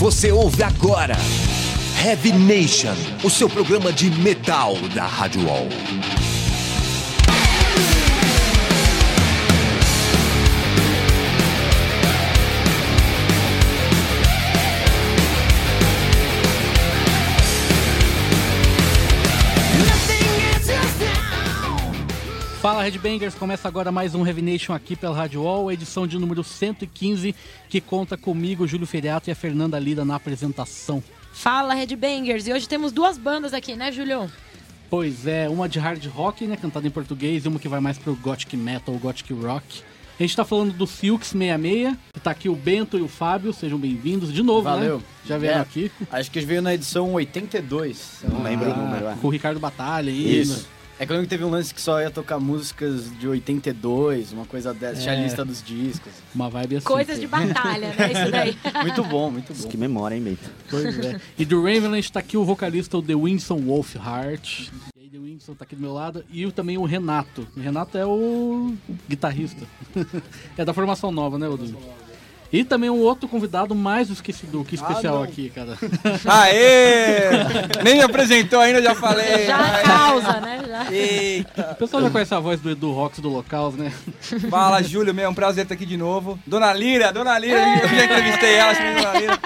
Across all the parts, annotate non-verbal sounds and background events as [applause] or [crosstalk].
Você ouve agora Heavy Nation, o seu programa de metal da Rádio. Fala Redbangers, começa agora mais um Revination aqui pela Rádio Wall, edição de número 115, que conta comigo, Júlio Feriato e a Fernanda Lida na apresentação. Fala Redbangers, e hoje temos duas bandas aqui, né, Julio? Pois é, uma de hard rock, né, cantada em português, e uma que vai mais pro gothic metal, gothic rock. A gente tá falando do Silks 66, que tá aqui o Bento e o Fábio, sejam bem-vindos de novo, Valeu. né? Já vieram É, aqui Acho que eles veio na edição 82. Eu não lembro o número. é. com o Ricardo Batalha aí. Isso. É que eu lembro que teve um lance que só ia tocar músicas de 82, uma coisa dessa. Tinha a É. lista dos discos. Uma vibe assim. Coisas de batalha, né? Isso daí. [laughs] Muito bom, muito bom. Que memória, hein, Bento? Pois é. E do Ravenland tá aqui o vocalista, o The Winston Wolfheart. E aí, The Winston tá aqui do meu lado. E o- também o Renato. O Renato é o guitarrista. [laughs] é da formação nova, né, Odu? E também um outro convidado mais esquecido que especial não. aqui, cara. [laughs] Aê! Nem me apresentou ainda, já falei. Já causa, né? Já. Eita! O pessoal já conhece a voz do Edu Rox do Locals, né? Fala, Júlio, meu, é um prazer estar aqui de novo. Dona Lira, Dona Lira, eu já entrevistei ela, chamei Dona Lira.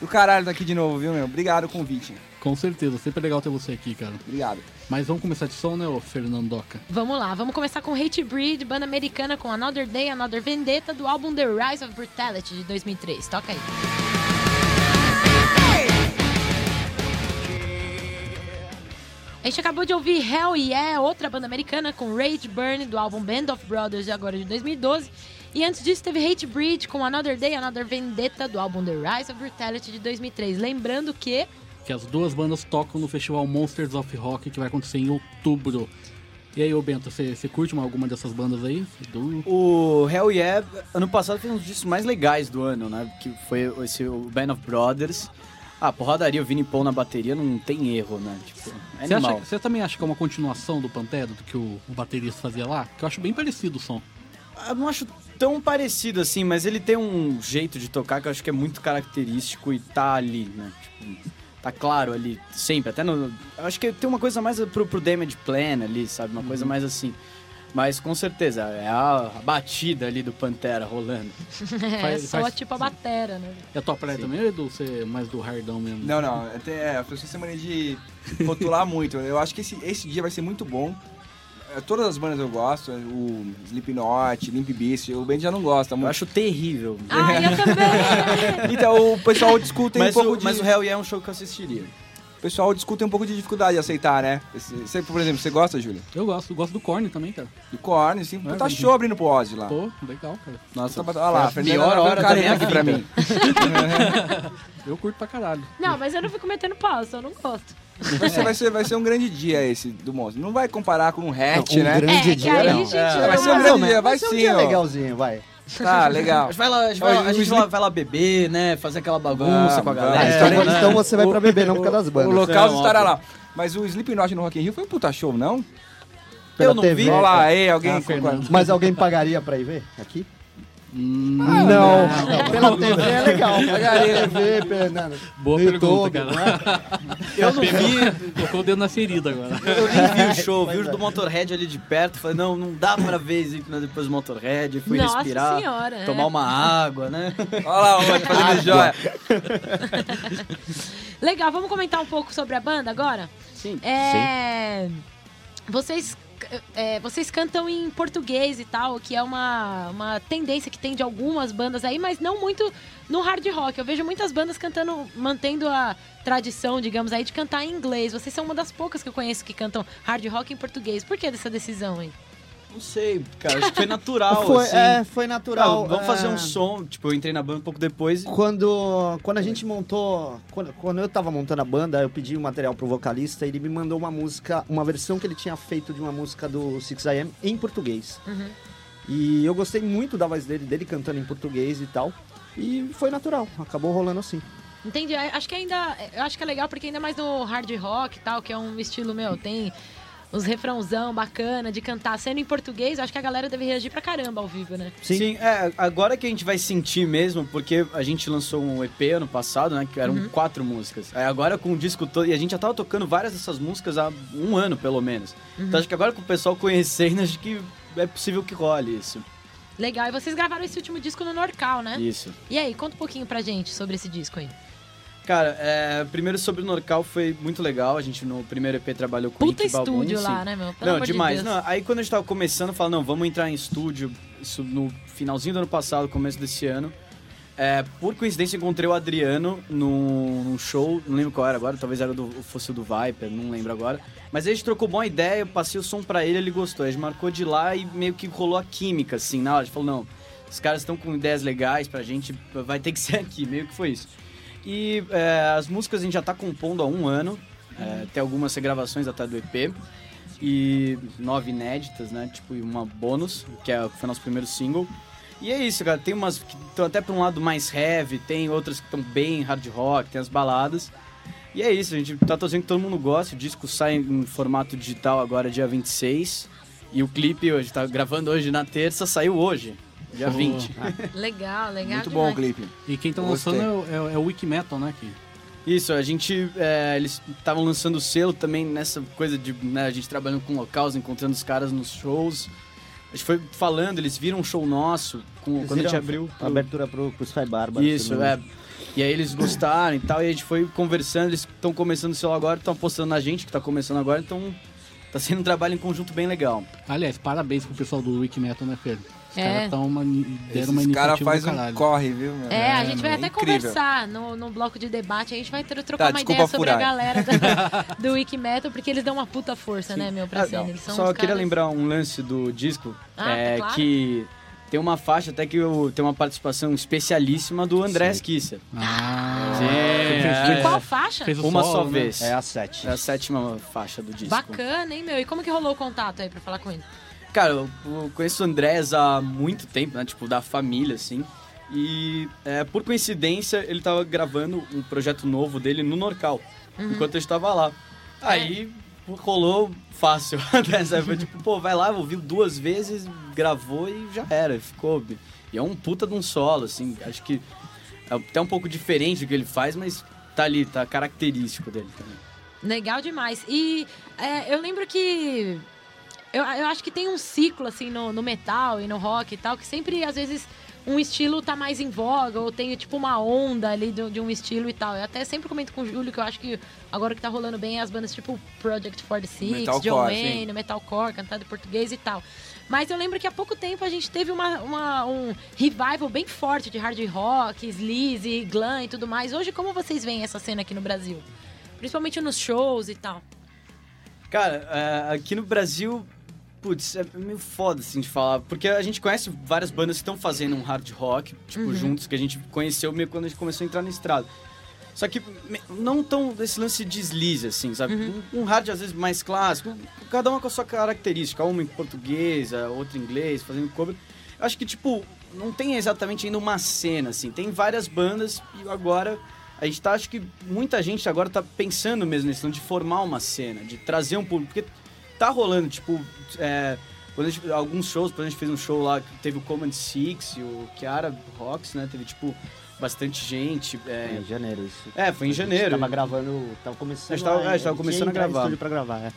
Do caralho tá aqui de novo, viu, meu? Obrigado o convite. Com certeza, sempre é legal ter você aqui, cara. Obrigado. Mas vamos começar de som, né, ô Fernandoca? Vamos lá, vamos começar com Hate Breed, banda americana com Another Day, Another Vendetta, do álbum The Rise of Brutality de 2003. Toca aí. A gente acabou de ouvir Hell Yeah, outra banda americana com Rage Burn, do álbum Band of Brothers, de agora de 2012. E antes disso teve Hate Breed com Another Day, Another Vendetta, do álbum The Rise of Brutality de 2003. Lembrando que Que as duas bandas tocam no festival Monsters of Rock, que vai acontecer em outubro. E aí, ô Bento, você curte uma- alguma dessas bandas aí? Do... O Hell Yeah, ano passado foi um dos discos mais legais do ano, né? Que foi esse o Band of Brothers. Ah, porradaria, o Vini Paul na bateria não tem erro, né? Tipo, é Você, animal. acha- você também acha que é uma continuação do Pantera, do que o, o baterista fazia lá? Que eu acho bem parecido o som. Eu não acho tão parecido assim, mas ele tem um jeito de tocar que eu acho que é muito característico e tá ali, né? Tipo, tá claro ali, sempre. Até no. Eu acho que tem uma coisa mais pro, pro Damage Plan ali, sabe? Uma coisa mais assim. Mas com certeza, é a, a batida ali do Pantera rolando. [laughs] é Faz- só faz- tipo a batera, né? É a tua praia também, ou Edu? Você é mais do hardão mesmo? Não, não, até, é, as pessoas têm mania de rotular muito. Eu acho que esse, esse dia vai ser muito bom. É, Todas as bandas eu gosto, o Slipknot, Limp Bizkit, o Ben já não gosta Eu muito. acho terrível. Ah, eu também! [laughs] Então o pessoal discute um pouco o, de... mas o Hell Yeah é um show que eu assistiria. O pessoal discute um pouco de dificuldade de aceitar, né? Você, por exemplo, você gosta, Júlio? Eu gosto, eu gosto do Korn também, cara. Do Korn, assim, É, mas- show abrindo pro Ozzy lá. Pô, legal, cara. Nossa, Tá- Olha lá, Fernanda pior abriu hora minha aqui pra mim. Eu curto pra caralho. Não, mas eu não fico metendo pau, só não gosto. Vai ser, vai, ser, vai ser um grande dia esse do Monstro. Não vai comparar com um hatch, um né? grande É, dia, aí, não. gente, É, vai ser um grande dia, vai Vai ser um sim, dia ó. legalzinho, vai. Tá, A legal. gente vai lá, a gente vai, lá- a o gente vai, vai lá beber, né? Fazer aquela bagunça com a galera. É, então, né? então você vai pra beber, não por causa das O bandas. local Não, estará lá. Mas o Slipknot no Rock in Rio foi um puta show, não? Pela Eu não TV. vi. Olha lá, aí, alguém Ah? Mas alguém pagaria pra ir ver aqui? Hum, não. não. Pela TV é legal. Pagaria. TV, Fernando. boa No pergunta, YouTube, cara. [laughs] Eu não vi, Colocou o dedo na ferida agora. eu nem vi o [laughs] show, vi o do Motorhead ali de perto. Falei, não, não dá pra ver Slipknot depois do Motorhead. Fui Nossa respirar, senhora, é. tomar uma água, né? Olha lá, o fazendo joia. [laughs] Legal, vamos comentar um pouco sobre a banda agora? Sim. É. Vocês. É, vocês cantam em português e tal, que é uma, uma tendência que tem de algumas bandas aí, mas não muito no hard rock. Eu vejo muitas bandas cantando, mantendo a tradição, digamos aí, de cantar em inglês. Vocês são uma das poucas que eu conheço que cantam hard rock em português. Por que dessa decisão aí? Não sei, cara, acho que foi [laughs] natural, Foi, assim. é, foi Ah, natural. vamos é. fazer um som. Tipo, eu entrei na banda um pouco depois. e- Quando, quando a gente montou. Quando, quando eu tava montando a banda, eu pedi o material pro vocalista e ele me mandou uma música, uma versão que ele tinha feito de uma música do Six AM em português. Uhum. E eu gostei muito da voz dele, dele cantando em português e tal. E foi natural, acabou rolando assim. Entendi. Acho que ainda. Eu acho que é legal porque ainda mais no hard rock e tal, que é um estilo meu, tem uns refrãozão bacana de cantar sendo em português, eu acho que a galera deve reagir pra caramba ao vivo, né? Sim. é, agora que a gente vai sentir mesmo, porque a gente lançou um EP ano passado, né? Que eram Uhum. quatro músicas. Aí agora com o disco todo. E a gente já tava tocando várias dessas músicas há um ano, pelo menos. Uhum. Então acho que agora com o pessoal conhecendo, [laughs] acho que é possível que role isso. Legal. E vocês gravaram esse último disco no Norcal, né? Isso. E aí, conta um pouquinho pra gente sobre esse disco aí. Cara, é, primeiro sobre o Norcal foi muito legal. A gente no primeiro EP trabalhou com o Puta estúdio lá, né, meu? Pelo Não, de demais. Deus. Não, aí quando a gente tava começando, falou, não, vamos entrar em estúdio, isso no finalzinho do ano passado, começo desse ano. É, por coincidência, encontrei o Adriano num, num show, não lembro qual era agora, talvez era do, fosse o do Viper, não lembro agora. Mas aí a gente trocou boa ideia, eu passei o som pra ele, ele gostou. A gente marcou de lá e meio que rolou a química, assim, na hora. A gente falou, não, os caras estão com ideias legais pra gente, vai ter que ser aqui, meio que foi isso. E é, as músicas a gente já tá compondo há um ano, é, tem algumas regravações até do EP e nove inéditas, né? Tipo, e uma bônus, que é, foi nosso primeiro single. E é isso, cara. Tem umas que estão até pra um lado mais heavy, tem outras que estão bem hard rock, tem as baladas. E é isso, a gente tá torcendo que todo mundo goste. O disco sai em formato digital agora, dia 26. E o clipe, hoje, tá gravando hoje na terça, saiu hoje, dia Pô. 20. Legal, legal. Muito bom o demais. clipe. E quem tá Gostei. lançando é, o- é, é o Wiki Metal, né? Que... Isso, a gente. é, eles estavam lançando o selo também nessa coisa de né, a gente trabalhando com locais, encontrando os caras nos shows. A gente foi falando, eles viram um show nosso com, Eles quando a gente abriu. A abertura pro, pro Sky se Isso, é. E aí eles gostaram e tal, e a gente foi conversando, eles estão começando o selo agora, estão apostando na gente que tá começando agora, então tá sendo um trabalho em conjunto bem legal. Aliás, parabéns pro pessoal do Wiki Metal, né, Fer? Os É. caras tão uma, deram Esses uma caras iniciativa fazem do um corre, viu? meu? É, a gente vai meu, até incrível. conversar no, no bloco de debate. A gente vai ter, trocar Tá, uma ideia sobre a furar. galera da- [laughs] do Wikimetal, porque eles dão uma puta força, né, meu, pra Ah, cena. Eles são Só uns queria caras- lembrar um lance do disco, Ah, é claro. que tem uma faixa até que eu, tem uma participação especialíssima do André Esquissa. Ah, Sim, fez- E é. qual faixa? Uma solo, só né? vez. É a 7. É a sétima faixa do disco. Bacana, hein, meu? E como que rolou o contato aí pra falar com ele? Cara, eu, eu conheço o Andrés há muito tempo, né? Tipo, da família, assim. E é, por coincidência, ele tava gravando um projeto novo dele no Norcal, enquanto eu estava lá. Aí rolou fácil. [laughs] Dessa foi tipo, pô, vai lá, ouviu duas vezes, gravou e já era, ficou. E é um puta de um solo, assim. Acho que é até um pouco diferente do que ele faz, mas tá ali, tá característico dele também. Legal demais. E é, eu lembro que. Eu, eu acho que tem um ciclo, assim, no, no metal e no rock e tal, que sempre, às vezes, um estilo tá mais em voga, ou tem, tipo, uma onda ali de, de um estilo e tal. Eu até sempre comento com o Júlio que eu acho que agora o que tá rolando bem é as bandas tipo Project 46, Metalcore, John sim. Wayne, Metalcore, cantado em português e tal. Mas eu lembro que há pouco tempo a gente teve uma, uma- um revival bem forte de hard rock, sleaze, glam e tudo mais. Hoje, como vocês veem essa cena aqui no Brasil? Principalmente nos shows e tal. Cara, é, aqui no Brasil, putz, é meio foda assim de falar, porque a gente conhece várias bandas que estão fazendo um hard rock, tipo, juntos, que a gente conheceu meio quando a gente começou a entrar no estrado. Só que não tão desse lance de deslize, assim, sabe? Um, um hard às vezes mais clássico, cada uma com a sua característica, uma em português, a outra em inglês, fazendo cover. Eu acho que, tipo, não tem exatamente ainda uma cena, assim, tem várias bandas e agora a gente tá, acho que muita gente agora tá pensando mesmo nesse lance de formar uma cena, de trazer um público, porque tá rolando, tipo, é, quando a gente, alguns shows, por exemplo, a gente fez um show lá, que teve o Command Six e o Kiara Rocks, né, teve, tipo, bastante gente, É, é, em janeiro isso. é, foi em A gente janeiro. Tava gravando, tava começando A gente tava- a, a gente tava começando a gravar. estúdio pra gravar, é.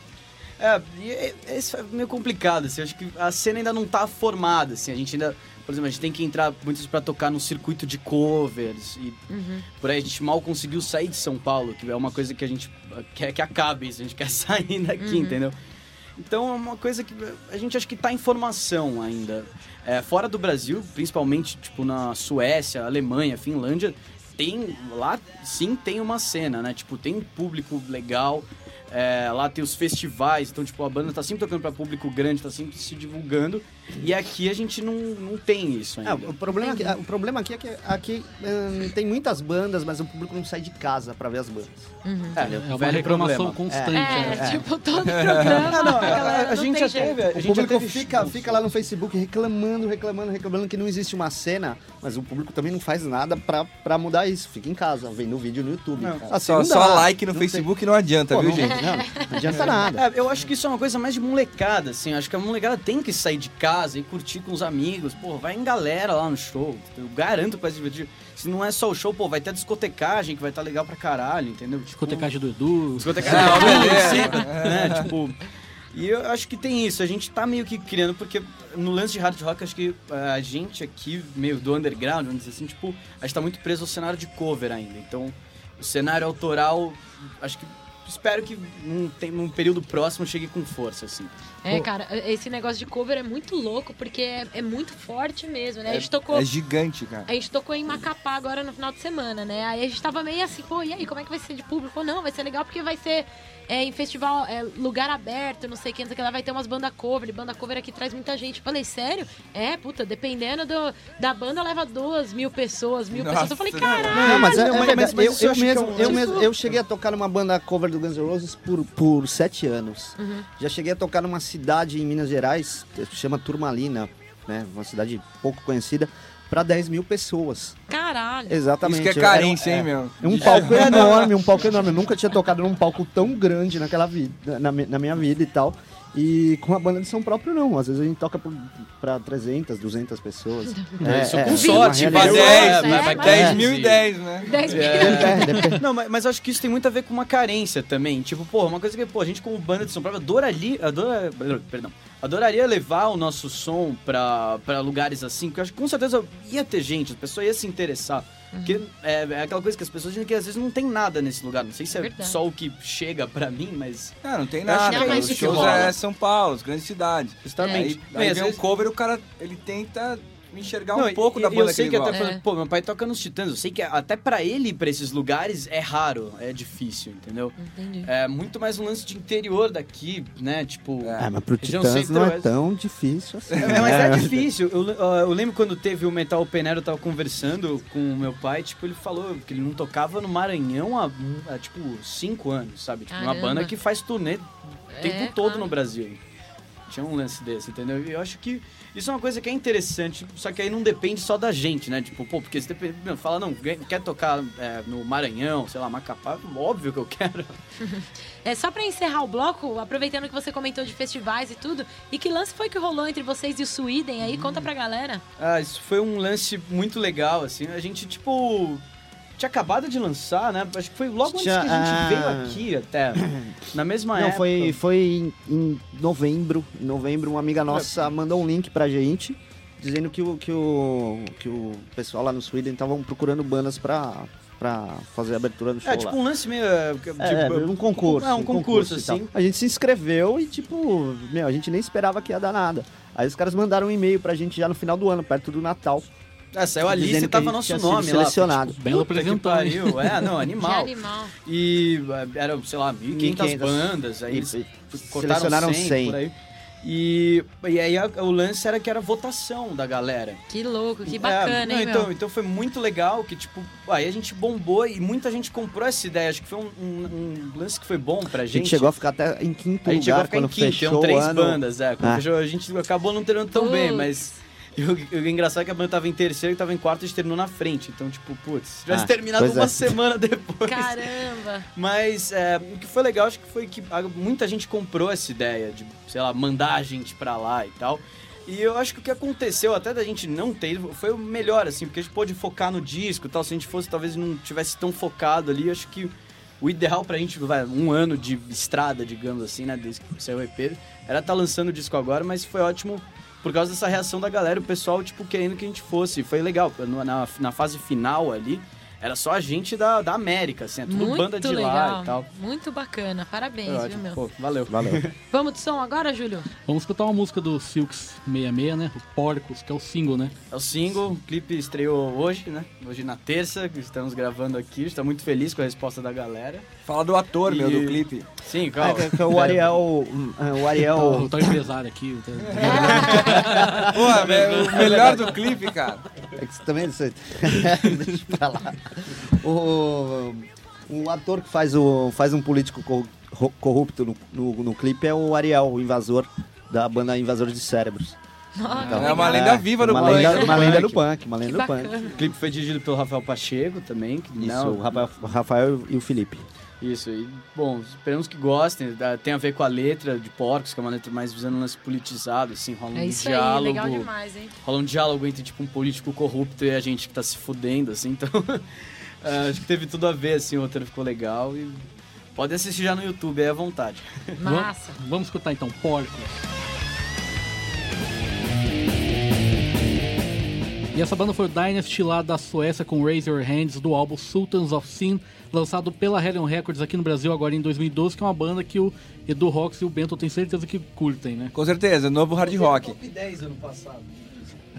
É, e isso é meio complicado, assim, acho que a cena ainda não tá formada, assim, a gente ainda, por exemplo, a gente tem que entrar muitos pra tocar no circuito de covers e por aí a gente mal conseguiu sair de São Paulo, que é uma coisa que a gente quer que acabe isso, a gente quer [laughs] sair daqui, entendeu? Então é uma coisa que a gente acha que tá em formação ainda. É, fora do Brasil, principalmente tipo na Suécia, Alemanha, Finlândia, tem lá sim tem uma cena, né? Tipo, tem público legal. é, lá tem os festivais, então tipo, a banda tá sempre tocando pra público grande, tá sempre se divulgando. E aqui a gente não, não tem isso É, ainda. o, problema aqui, o problema aqui é que aqui hum, tem muitas bandas, mas o público não sai de casa pra ver as bandas. É, É uma reclamação problema. constante. É, né? tipo, todo [laughs] programa. Ah, não, a, a, a não gente tem já teve. A O gente já público teve fica, fica lá no Facebook reclamando, reclamando, reclamando que não existe uma cena, mas o público também não faz nada pra, pra mudar isso. Fica em casa, vendo o vídeo no YouTube. Não, Assim, só, não só like no Não tem- Facebook não adianta, Pô, viu, não, gente? Não, não adianta nada. É, eu acho que isso é uma coisa mais de molecada, assim. Eu acho que a molecada tem que sair de casa e curtir com os amigos. Pô, vai em galera lá no show. Eu garanto pra se divertir. Se não é só o show, pô, vai ter a discotecagem que vai estar legal pra caralho, entendeu? Tipo, Discotecagem do Edu. Discotecagem, Ah, beleza. beleza. né? Tipo. E eu acho que tem isso, a gente tá meio que criando, porque no lance de hard rock, acho que eh, a gente aqui, meio do underground, vamos dizer assim, tipo, a gente tá muito preso ao cenário de cover ainda. Então, o cenário autoral, acho que. Espero que num, num período próximo chegue com força, assim. É, cara, esse negócio de cover é muito louco, porque é, é muito forte mesmo, né? A gente É, tocou. é gigante, cara. A gente tocou em Macapá agora no final de semana, né? Aí a gente tava meio assim, pô, e aí, como é que vai ser de público? Pô, não, vai ser legal porque vai ser é, em festival, é, lugar aberto, não sei o que, não sei o que lá, vai ter umas bandas cover, banda cover aqui traz muita gente. Falei, sério? É, puta, dependendo do, da banda, leva duas mil pessoas, mil Nossa, pessoas. Eu falei, caralho! Não, mas é, não, é mas- verdade. mas eu, eu eu é mesmo, eu mesmo, eu cheguei a tocar numa banda cover do Guns N' Roses por, por sete anos. Uhum. Já cheguei a tocar numa cidade em Minas Gerais, que chama Turmalina, né? Uma cidade pouco conhecida, para 10 mil pessoas. Caralho! Exatamente. Isso que é Era carência, hein, meu? É um palco [laughs] enorme, um palco enorme. Eu nunca tinha tocado num palco tão grande naquela vida, na, na minha vida e tal. E com a banda de São próprio, não. Às vezes a gente toca por, pra 300, 200 pessoas. [laughs] É, isso com uma sorte, realidade. mas é, é, é, vai- vai mas- 10 15. mil e 10, né? 10 mil. É, depende. Não, mas, mas acho que isso tem muito a ver com uma carência também. Tipo, pô, uma coisa que, pô, a gente como banda de São Paulo adoraria, adora, perdão, adoraria levar o nosso som pra, pra lugares assim, porque eu acho que com certeza ia ter gente, a pessoa ia se interessar. Porque é, é aquela coisa que as pessoas dizem que às vezes não tem nada nesse lugar. Não sei se é Verdade. só o que chega pra mim, mas Não, não tem nada. que é Os que shows é São Paulo, as grandes cidades. justamente. Aí, aí às vem vezes- um cover, o cara ele tenta enxergar Não, um pouco e- da banda eu sei que que ele até, gosta. por exemplo, pô, meu pai toca nos Titãs, eu sei que até pra ele ir pra esses lugares é raro, é difícil, entendeu? Entendi. É muito mais um lance de interior daqui, né? Tipo, É. Ah, mas pro Titãs não é tão difícil assim. É, mas é [laughs] difícil. Eu, eu lembro quando teve o Metal Air, eu tava conversando com o meu pai, tipo, ele falou que ele não tocava no Maranhão há, há, tipo, cinco anos, sabe? Tipo, uma banda que faz turnê o tempo É, todo claro. no Brasil. Tinha um lance desse, entendeu? E eu acho que isso é uma coisa que é interessante, só que aí não depende só da gente, né? Tipo, pô, porque você depende, meu, fala, não, quer tocar é, no Maranhão, sei lá, Macapá, óbvio que eu quero. [laughs] É só pra encerrar o bloco, aproveitando que você comentou de festivais e tudo, e que lance foi que rolou entre vocês e o Sweden aí? Conta pra galera. Ah, isso foi um lance muito legal, assim. A gente, tipo. Tinha acabado de lançar, né? Acho que foi logo antes que a Tinha, gente ah, veio aqui até. [coughs] Na mesma Não, época. foi, foi em, em novembro. Em novembro, uma amiga nossa mandou um link pra gente, dizendo que o, que o, que o pessoal lá no Sweden estavam procurando bandas pra, pra fazer a abertura do show É, tipo lá. um lance meio. é, Tipo, É, um concurso. É, um concurso, e tal. assim. A gente se inscreveu e, tipo, meu, a gente nem esperava que ia dar nada. Aí os caras mandaram um e-mail pra gente já no final do ano, perto do Natal. É, saiu ali Dizendo e que tava gente nosso nome lá. selecionado. Que apresentado, pariu. É, não, [laughs] Que animal. animal. E é, eram, sei lá, 1.500 1.500. bandas. Aí E- eles cortaram selecionaram 100, 100. por aí. E, e aí a- o lance era que era votação da galera. Que louco, que É, bacana, não, hein, então, meu? então foi muito legal que, tipo, aí a gente bombou e muita gente comprou essa ideia. Acho que foi um, um- um lance que foi bom pra A gente. gente chegou a ficar até em quinto A gente chegou a lugar ficar em quando quinto, fechou três ano. bandas, é. Quando Ah. fechou, a gente acabou não terminando tão bem, Putz. mas. E o, o engraçado é que a banda tava em terceiro e tava em quarto e a gente terminou na frente. Então, tipo, putz, tivesse Ah, terminado uma é. [laughs] semana depois. Caramba! Mas é, o que foi legal, acho que foi que a- muita gente comprou essa ideia de, sei lá, mandar a gente pra lá e tal. E eu acho que o que aconteceu, até da gente não ter ido, foi o melhor, assim, porque a gente pôde focar no disco e tal. Se a gente fosse, talvez não tivesse tão focado ali, acho que o ideal pra gente, vai, um ano de estrada, digamos assim, né, desde que saiu o EP, era estar lançando o disco agora, mas foi ótimo por causa dessa reação da galera, o pessoal, tipo, querendo que a gente fosse. Foi legal, na, na fase final ali, era só a gente da, da América, assim, é tudo Muito banda de legal. lá e tal. Muito bacana. Parabéns, Foi viu, ótimo. meu? Pô, valeu. Valeu. Vamos de som agora, Júlio? Vamos escutar uma música do Silks 66, né? O Porcos, que é o single, né? É o single, o clipe estreou hoje, né? Hoje na terça, que estamos gravando aqui. Está muito feliz com a resposta da galera. Fala do ator, meu, E- do clipe. Sim, É, calma. que- que o Ariel. O Ariel. Eu tô empresário aqui. [laughs] tá- Pô, velho, o melhor do clipe, cara. É que você também não sei. [laughs] Deixa pra lá. O, o ator que faz, o, faz um político corrupto no, no, no clipe é o Ariel, o invasor da banda Invasores de Cérebros. Então, É uma lenda viva do uma punk. Lenda, uma lenda do Punk. uma lenda do punk. O clipe foi dirigido pelo Rafael Pacheco também. Que, Isso, não, o Rafael, o Rafael e o Felipe. Isso, e bom, esperamos que gostem. Tem a ver com a letra de Porcos, que é uma letra mais visando um lance politizado, assim, rola um É isso diálogo. aí, legal demais, hein? rola um diálogo entre tipo um político corrupto e a gente que tá se fudendo, assim, então. [laughs] eh, acho que teve tudo a ver, assim, o roteiro ficou legal e. Pode assistir já no YouTube, aí à vontade. [laughs] Massa. Vamos, vamos escutar então, Porcos. E essa banda foi o Dynasty lá da Suécia com Raise Your Hands do álbum Sultans of Sin, lançado pela Hellion Records aqui no Brasil agora em 2012, que é uma banda que o Edu Rox e o Bento tem certeza que curtem, né? Com certeza, novo hard rock. Top 10 ano passado.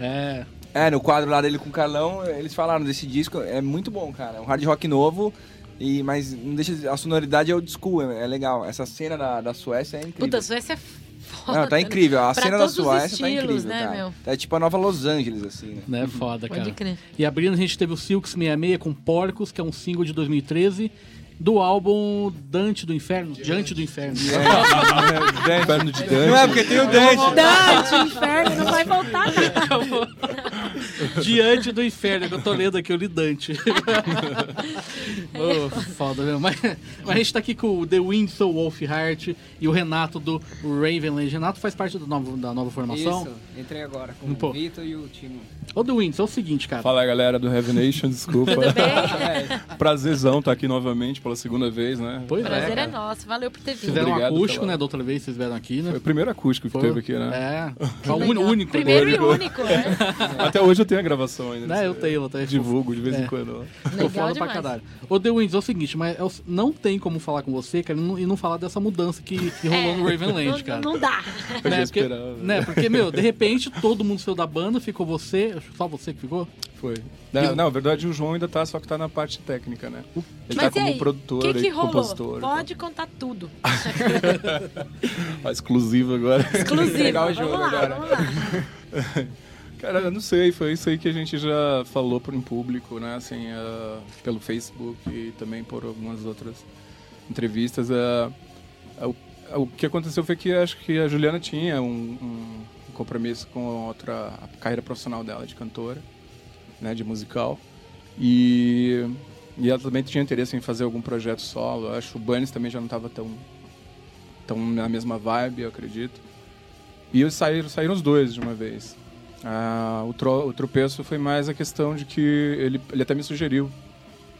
É, É, no quadro lá dele com o Carlão, eles falaram desse disco, é muito bom, cara. É um hard rock novo, e, mas não deixa, de- a sonoridade é old school, é, é legal. Essa cena da, da Suécia é incrível. Puta, a Suécia é foda. Não, tá incrível. A Pra cena da Suécia tá estilos, incrível, né, cara. meu? É tipo a nova Los Angeles, assim, né? né? Foda, Pode cara. crer. E abrindo a gente teve o Silks 66 com Porcos, que é um single de 2013, do álbum Dante do Inferno, Diante do Inferno. [laughs] Inferno de Dante. Não é porque tem o Dante. Dante, inferno não vai voltar. [laughs] Diante do Inferno, que eu tô lendo aqui, eu li Dante. [laughs] Ô, foda mesmo. Mas, mas a gente tá aqui com o The Winslow Wolfheart e o Renato do Ravenland. Renato faz parte da nova, da nova formação. Isso, entrei agora com Pô. o Vitor e o Timo. Ô, The Winslow, é o seguinte, cara. Fala galera do Heavy Nation, desculpa. Tudo bem? [laughs] Prazerzão estar aqui novamente pela segunda vez, né? Pois Prazer é, é cara. nosso, valeu por ter vindo. Fizeram um Obrigado acústico, pela- né? Da outra vez vocês vieram aqui, né? Foi o primeiro acústico que Foi- teve aqui, né? É. [laughs] Foi o único. Primeiro e único. né? Até hoje eu tenho gravação ainda. Né, eu tenho, eu tenho. Divulgo de vez É. em quando. ó. Tô Legal foda pra caralho. Ô, The Winds, é o seguinte, mas é não tem como falar com você, cara, e não, não falar dessa mudança que, que rolou no Ravenland, não, cara. não dá. Eu já né, porque, esperava. né, porque, meu, de repente todo mundo saiu da banda, ficou você, só você que ficou? Foi. Não, não, na verdade o João ainda tá, só que tá na parte técnica, né? Ele Mas tá e como aí? produtor O que, que e rolou? compositor. Pode contar tudo. [laughs] A exclusiva agora. Exclusivo. Pegar o vamos lá, agora. vamos lá. [laughs] Cara, eu não sei, foi isso aí que a gente já falou por em público, né? Assim, ah, pelo Facebook e também por algumas outras entrevistas. ah, ah, o, que aconteceu foi que acho que a Juliana tinha um, um compromisso com outra a carreira profissional dela de cantora, né? De musical. E, e ela também tinha interesse em fazer algum projeto solo. Eu Acho que o Bunnies também já não estava tão, tão na mesma vibe, eu acredito. E saíram, saíram os dois de uma vez. Ah, o, tro, o tropeço foi mais a questão de que ele, ele até me sugeriu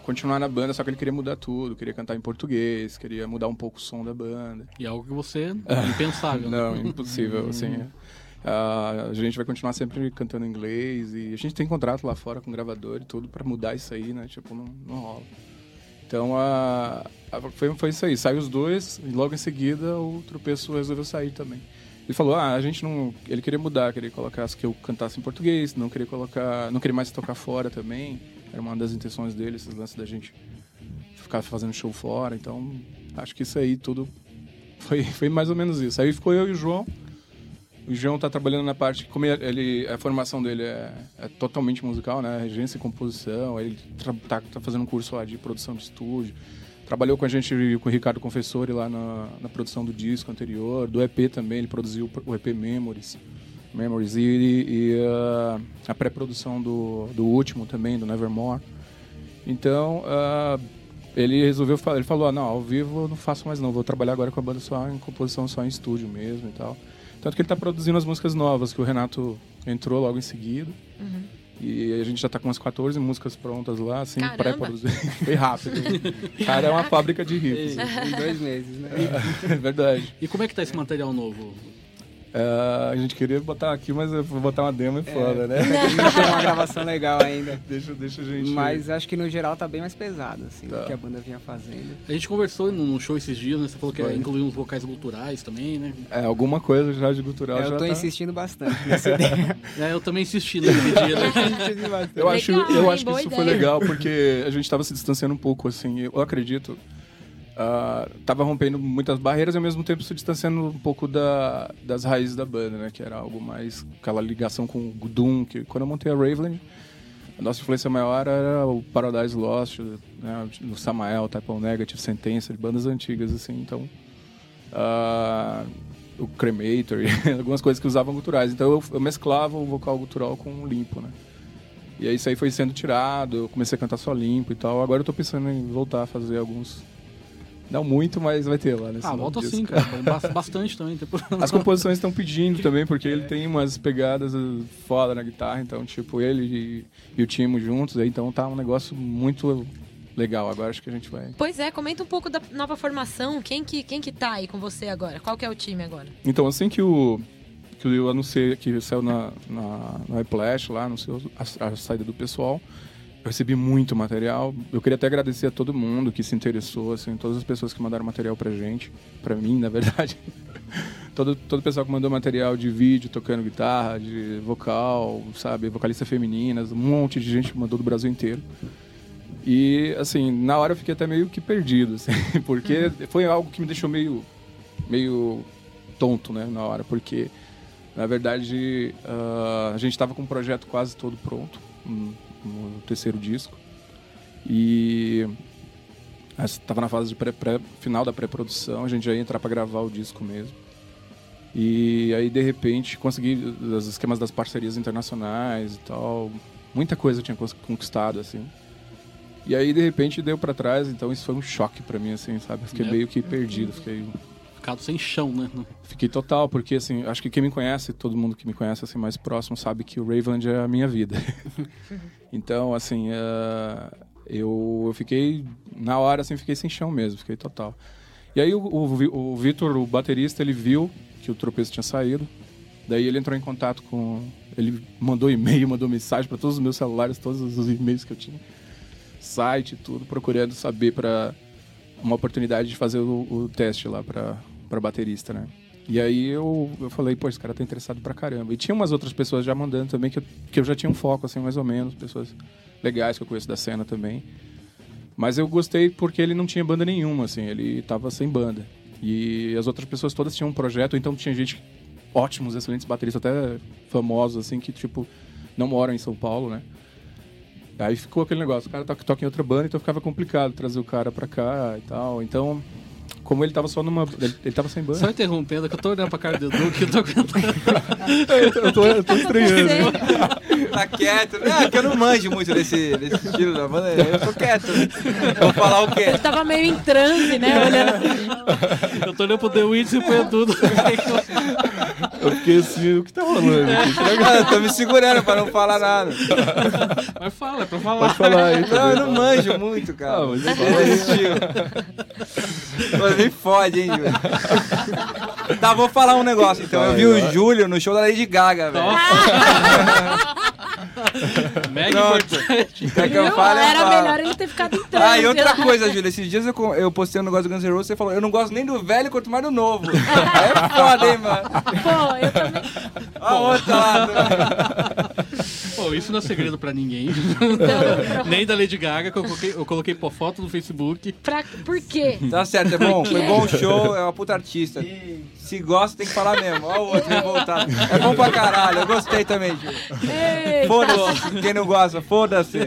continuar na banda, só que ele queria mudar tudo, queria cantar em português, queria mudar um pouco o som da banda. E é algo que você é impensável. né? Não, impossível, assim. Ah, a gente vai continuar sempre cantando em inglês e a gente tem contrato lá fora com gravador e tudo pra mudar isso aí, né? Tipo, não, não rola. Então, foi, foi isso aí. Saiu os dois e logo em seguida o tropeço resolveu sair também. Ele falou, ah, a gente não... Ele queria mudar, queria colocar que eu cantasse em português, não queria colocar... Não queria mais tocar fora também. Era uma das intenções dele, esses lances da gente ficar fazendo show fora. Então, acho que isso aí tudo foi, foi mais ou menos isso. Aí ficou eu e o João. O João tá trabalhando na parte, como ele, a formação dele é, é totalmente musical, né? Regência e composição. Ele tá, tá fazendo um curso lá de produção de estúdio. Trabalhou com a gente, com o Ricardo Confessori lá na, na produção do disco anterior, do EP também. Ele produziu o EP Memories. Memories e, e, ah, a pré-produção do, do último também, do Nevermore. Então, ah, ele resolveu, ele falou, ah, não, ao vivo eu não faço mais não, vou trabalhar agora com a banda só em composição, só em estúdio mesmo e tal. Tanto que ele tá produzindo as músicas novas, que o Renato entrou logo em seguida. E a gente já tá com umas 14 músicas prontas lá, assim, pré-produzidas. [laughs] Foi rápido. O cara é uma fábrica de riffs. Em dois meses, né? [laughs] É verdade. E como é que tá esse material novo? Ah, a gente queria botar aqui, mas eu vou botar uma demo é foda, né? Não [laughs] tem uma gravação legal ainda. [laughs] Deixa, deixa a gente. Mas acho que no geral tá bem mais pesado, assim, Tá. do que a banda vinha fazendo. A gente conversou num show esses dias, né? Você falou que ia Foi. incluir uns vocais culturais também, né? É, alguma coisa já de gutural É, já eu tô tá... insistindo bastante nessa [laughs] ideia. É, eu também insisti naquele dia, né? Eu acho, Legal, eu acho que isso foi ideia. legal, porque a gente tava se distanciando um pouco, assim, eu acredito. Ah, tava rompendo muitas barreiras e ao mesmo tempo se distanciando um pouco da, das raízes da banda, né? Que era algo mais. aquela ligação com o Doom, que quando eu montei a Raveland, a nossa influência maior era o Paradise Lost, né? o Samael, Type O Negative, Sentença, de bandas antigas, assim, então. ah, o Cremator [laughs] algumas coisas que usavam guturais. Então eu, eu mesclava o vocal gutural com o limpo, né? E aí isso aí foi sendo tirado, eu comecei a cantar só limpo e tal. Agora eu tô pensando em voltar a fazer alguns. Não muito, mas vai ter lá nesse Ah, novo volta disco. sim, cara. [laughs] Ba- Bastante também. As composições estão pedindo [laughs] também, porque ele tem umas pegadas uh, foda na guitarra, então, tipo, ele e, e o Timo juntos, aí, então tá um negócio muito legal. Agora acho que a gente vai. Pois é, comenta um pouco da nova formação. Quem que, quem que tá aí com você agora? Qual que é o time agora? Então, assim que o que eu anunciei que saiu na, na, no iPlash lá, anunciou a, a saída do pessoal, eu recebi muito material. Eu queria até agradecer a todo mundo que se interessou, assim, todas as pessoas que mandaram material pra gente, pra mim, na verdade. [laughs] todo, todo o pessoal que mandou material de vídeo, tocando guitarra, de vocal, sabe, vocalistas femininas, um monte de gente que mandou do Brasil inteiro. E, assim, na hora eu fiquei até meio que perdido, [laughs] assim, porque foi algo que me deixou meio, meio tonto, né, na hora, porque, na verdade, ah, a gente estava com o projeto quase todo pronto, no, no terceiro disco, e estava na fase de pré, pré- final da pré-produção, a gente já ia entrar para gravar o disco mesmo. E aí, de repente, consegui os esquemas das parcerias internacionais e tal. Muita coisa eu tinha conquistado, assim. E aí, de repente, deu pra trás, então isso foi um choque pra mim, assim, sabe? Eu fiquei É. meio que perdido, fiquei, Ficado sem chão, né? fiquei total, porque, assim, acho que quem me conhece, todo mundo que me conhece, assim, mais próximo, sabe que o Raveland é a minha vida. [laughs] então, assim, eh, eu, eu fiquei, na hora, assim, fiquei sem chão mesmo, fiquei total. E aí o, o, o Vitor, o baterista, ele viu que o tropeço tinha saído, daí ele entrou em contato com... Ele mandou e-mail, [laughs] mandou mensagem para todos os meus celulares, todos os e-mails que eu tinha site e tudo, procurando saber para uma oportunidade de fazer o, o teste lá para para baterista, né? E aí eu, eu falei, pô, esse cara tá interessado pra caramba. E tinha umas outras pessoas já mandando também, que eu, que eu já tinha um foco, assim, mais ou menos, pessoas legais que eu conheço da cena também. Mas eu gostei porque ele não tinha banda nenhuma, assim, ele tava sem banda. E as outras pessoas todas tinham um projeto, então tinha gente, ótimos, excelentes bateristas, até famosos, assim, que, tipo, não moram em São Paulo, né? Aí ficou aquele negócio, o cara toca, toca em outra banda, então ficava complicado trazer o cara pra cá e tal. Então, como ele tava só numa. Ele, ele tava sem banda. Só interrompendo, é que eu tô olhando pra cara do Edu que eu tô aguentando. [laughs] eu, tô, eu tô estranhando. [laughs] Tá quieto. Ah, que eu não manjo muito desse, desse estilo da banda. Eu tô quieto. Vou falar o quê? Ele tava meio em transe, né? Olhando. Eu tô olhando pro The Weeds e pro Edu. Eu fiquei assim, o que tá rolando? aqui? Ah, eu tô me segurando pra não falar nada. Mas fala, é pra falar. Pode falar aí. Não, eu não manjo muito, cara. Ah, mas. [laughs] [laughs] Me fode, hein, Júlio. [laughs] Tá, vou falar um negócio então. Eu vi o Júlio no show da Lady Gaga, velho. [laughs] Mega importante. Quer que eu fale, eu Era falo. melhor ele ter ficado em. Ah, e outra coisa, Júlio, esses dias eu, eu postei um negócio do Guns N' Roses, você falou, eu não gosto nem do velho, quanto mais do novo. É foda, hein, mano. Pô, eu também. A outra lá. Pô, isso não é segredo pra ninguém. [laughs] Não, Nem da Lady Gaga, que eu coloquei, eu coloquei por foto no Facebook. pra, por quê? Tá certo, é bom, foi bom o show, é uma puta artista. Se gosta, tem que falar mesmo. Ó o outro revoltado. É bom pra caralho, eu gostei também, Júlio. Eita. Foda-se, quem não gosta, foda-se.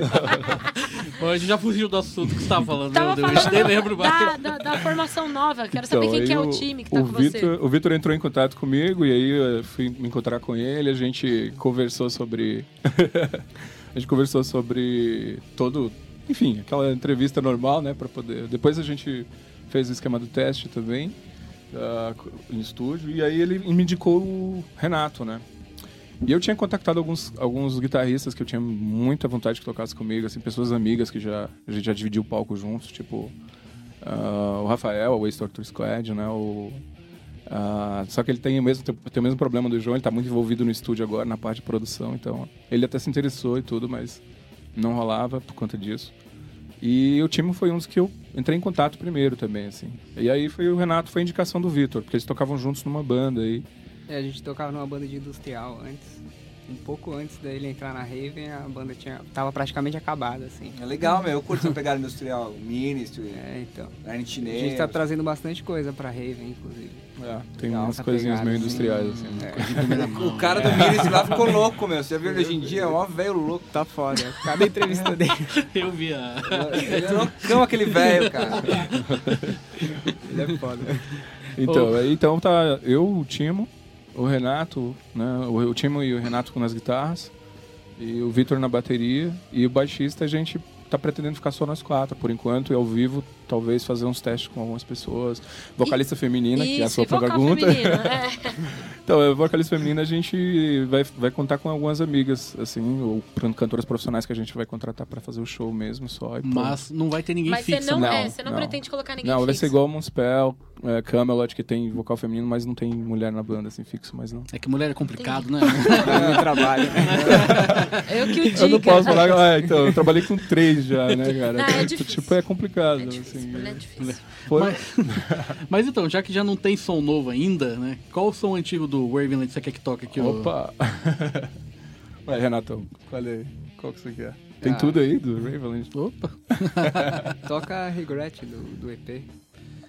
Bom, a gente já fugiu do assunto que você tava falando, Tava né? The Weeds? Nem falando lembro mais. da, da, da formação nova. Quero saber quem que é o o- time que tá o com Vitor, você. O Vitor entrou em contato comigo e aí eu fui me encontrar com ele, a gente conversou sobre. [laughs] a gente conversou sobre todo. Enfim, aquela entrevista normal, né? Pra poder. Depois a gente fez o esquema do teste também, ah, em estúdio, e aí ele me indicou o Renato, né? E eu tinha contactado alguns, alguns guitarristas que eu tinha muita vontade que tocasse comigo, assim, pessoas amigas que já, a gente já dividiu o palco juntos, tipo ah, o Rafael, o Waste Torture Squad, né? O Ah, só que ele tem o, mesmo, tem o mesmo problema do João, ele tá muito envolvido no estúdio agora, na parte de produção, então ele até se interessou e tudo, mas não rolava por conta disso. E o time foi um dos que eu entrei em contato primeiro também, assim. E aí foi o Renato, foi a indicação do Vitor, porque eles tocavam juntos numa banda aí. É, a gente tocava numa banda de industrial antes. Um pouco antes dele entrar na Raven, a banda tinha, tava praticamente acabada, assim. É legal, meu. Eu curto essa pegada industrial. Ministry, É, então. A gente tá trazendo bastante coisa pra Raven, inclusive. É, tem Legal umas coisinhas meio assim. industriais, assim. É, O cara do Ministry lá ficou [laughs] louco, meu. Você já viu ele hoje em dia? É mó velho louco. tá foda. Cada entrevista dele. [laughs] Eu vi a... Ele é loucão aquele velho, cara. Ele é foda. Então, aí, então tá eu, o Timo, o Renato, né? O, o Timo e o Renato nas guitarras, e o Vitor na bateria, e o baixista a gente tá pretendendo ficar só nós quatro, por enquanto, e ao vivo, talvez fazer uns testes com algumas pessoas. Vocalista feminina, que é a Isso, sua e pergunta. é. [laughs] Então, a vocalista feminina a gente vai, vai contar com algumas amigas, assim, ou cantoras profissionais que a gente vai contratar pra fazer o show mesmo só. e. Mas não vai ter ninguém Mas você fixo. não, não, é, você não, não. pretende colocar ninguém Não, vai fixo. ser igual Moonspell, é, Camelot, que tem vocal feminino, mas não tem mulher na banda, assim, fixo, mas não. É que mulher é complicado, né? É [laughs] meu trabalho. [laughs] Eu que o diga. Eu não posso falar. Ah, então, eu trabalhei com três já, né, cara? Não, é Então. Tipo, é complicado. É difícil, mulher é difícil. [laughs] Mas, [laughs] mas então, já que já não tem som novo ainda, né? Qual o som antigo do Ravenland você quer que toque aqui? Opa! [laughs] Vai, Renatão, qual é? Qual que você quer? Tem Ah. tudo aí do Ravenland? Opa! Toca Regret do, do EP.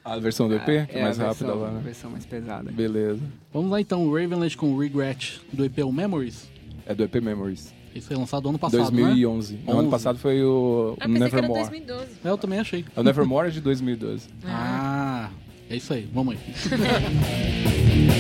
A versão do EP, que é, mais a rápida lá, A né? versão mais pesada. Beleza. Vamos lá então, Ravenland com Regret do EP o Memories. É do EP Memories. Isso foi lançado ano passado, 2011. No ano 11. passado foi o Ah, Nevermore. 2012. né? Eu também achei. O Nevermore é de 2012. [laughs] Ah, é isso aí. Vamos aí. [laughs]